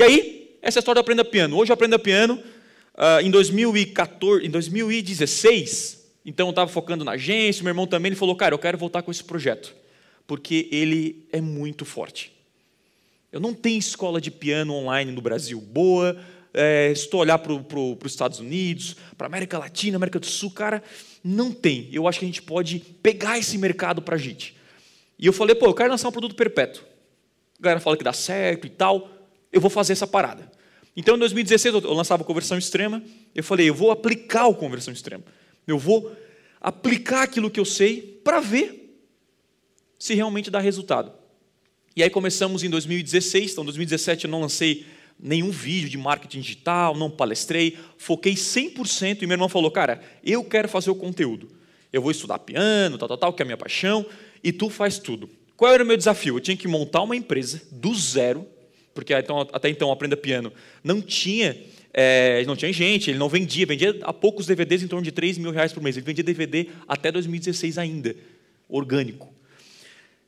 E aí, essa é história do Aprenda Piano. Hoje eu aprendo piano uh, em 2014, em 2016. Então eu estava focando na agência, meu irmão também, ele falou, cara, eu quero voltar com esse projeto, porque ele é muito forte. Eu não tenho escola de piano online no Brasil boa, é, estou a olhar para pro, os Estados Unidos, para América Latina, América do Sul, cara, não tem. Eu acho que a gente pode pegar esse mercado para a gente. E eu falei, pô, eu quero lançar um produto perpétuo. A galera fala que dá certo e tal, eu vou fazer essa parada. Então, em 2016, eu lançava conversão extrema. Eu falei, eu vou aplicar o conversão extrema. Eu vou aplicar aquilo que eu sei para ver se realmente dá resultado. E aí começamos em 2016. Então, em 2017 eu não lancei nenhum vídeo de marketing digital, não palestrei, foquei 100% e meu irmão falou, cara, eu quero fazer o conteúdo. Eu vou estudar piano, tal, tal, tal, que é a minha paixão, e tu faz tudo. Qual era o meu desafio? Eu tinha que montar uma empresa do zero, porque até então Aprenda Piano não tinha, é, não tinha gente, ele não vendia, vendia a poucos DVDs em torno de 3 mil reais por mês. Ele vendia DVD até 2016 ainda, orgânico.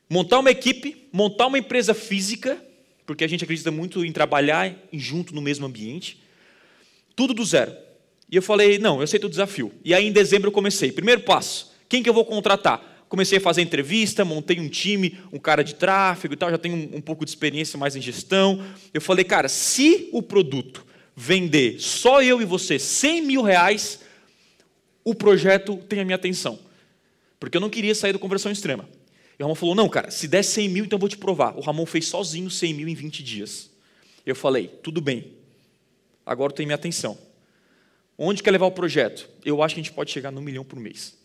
Montar uma equipe, montar uma empresa física, porque a gente acredita muito em trabalhar junto no mesmo ambiente. Tudo do zero. E eu falei, não, eu aceito o desafio. E aí em dezembro eu comecei. Primeiro passo, quem que eu vou contratar? Comecei a fazer entrevista, montei um time, um cara de tráfego e tal, já tenho um, um pouco de experiência mais em gestão. Eu falei, cara, se o produto vender só eu e você 100 mil reais, o projeto tem a minha atenção. Porque eu não queria sair da conversão extrema. E o Ramon falou: Não, cara, se der 100 mil, então eu vou te provar. O Ramon fez sozinho 100 mil em 20 dias. Eu falei: Tudo bem, agora tem minha atenção. Onde quer levar o projeto? Eu acho que a gente pode chegar no milhão por mês.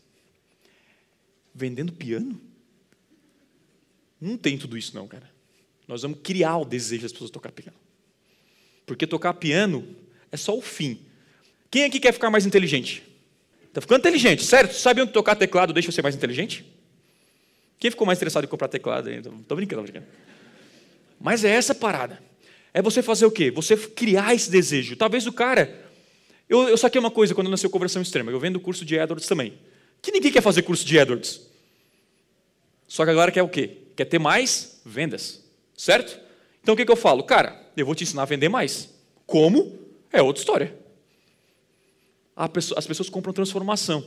Vendendo piano? Não tem tudo isso, não, cara. Nós vamos criar o desejo das pessoas tocar piano. Porque tocar piano é só o fim. Quem aqui quer ficar mais inteligente? Está ficando inteligente, certo? Sabe onde tocar teclado deixa você mais inteligente? Quem ficou mais interessado em comprar teclado? Estou brincando, brincando. Mas é essa parada. É você fazer o quê? Você criar esse desejo. Talvez o cara. Eu, eu saquei uma coisa quando eu nasceu conversão extrema. Eu vendo curso de Edwards também. Que ninguém quer fazer curso de Edwards. Só que agora quer o quê? Quer ter mais vendas. Certo? Então o que, que eu falo? Cara, eu vou te ensinar a vender mais. Como? É outra história. Pessoa, as pessoas compram transformação.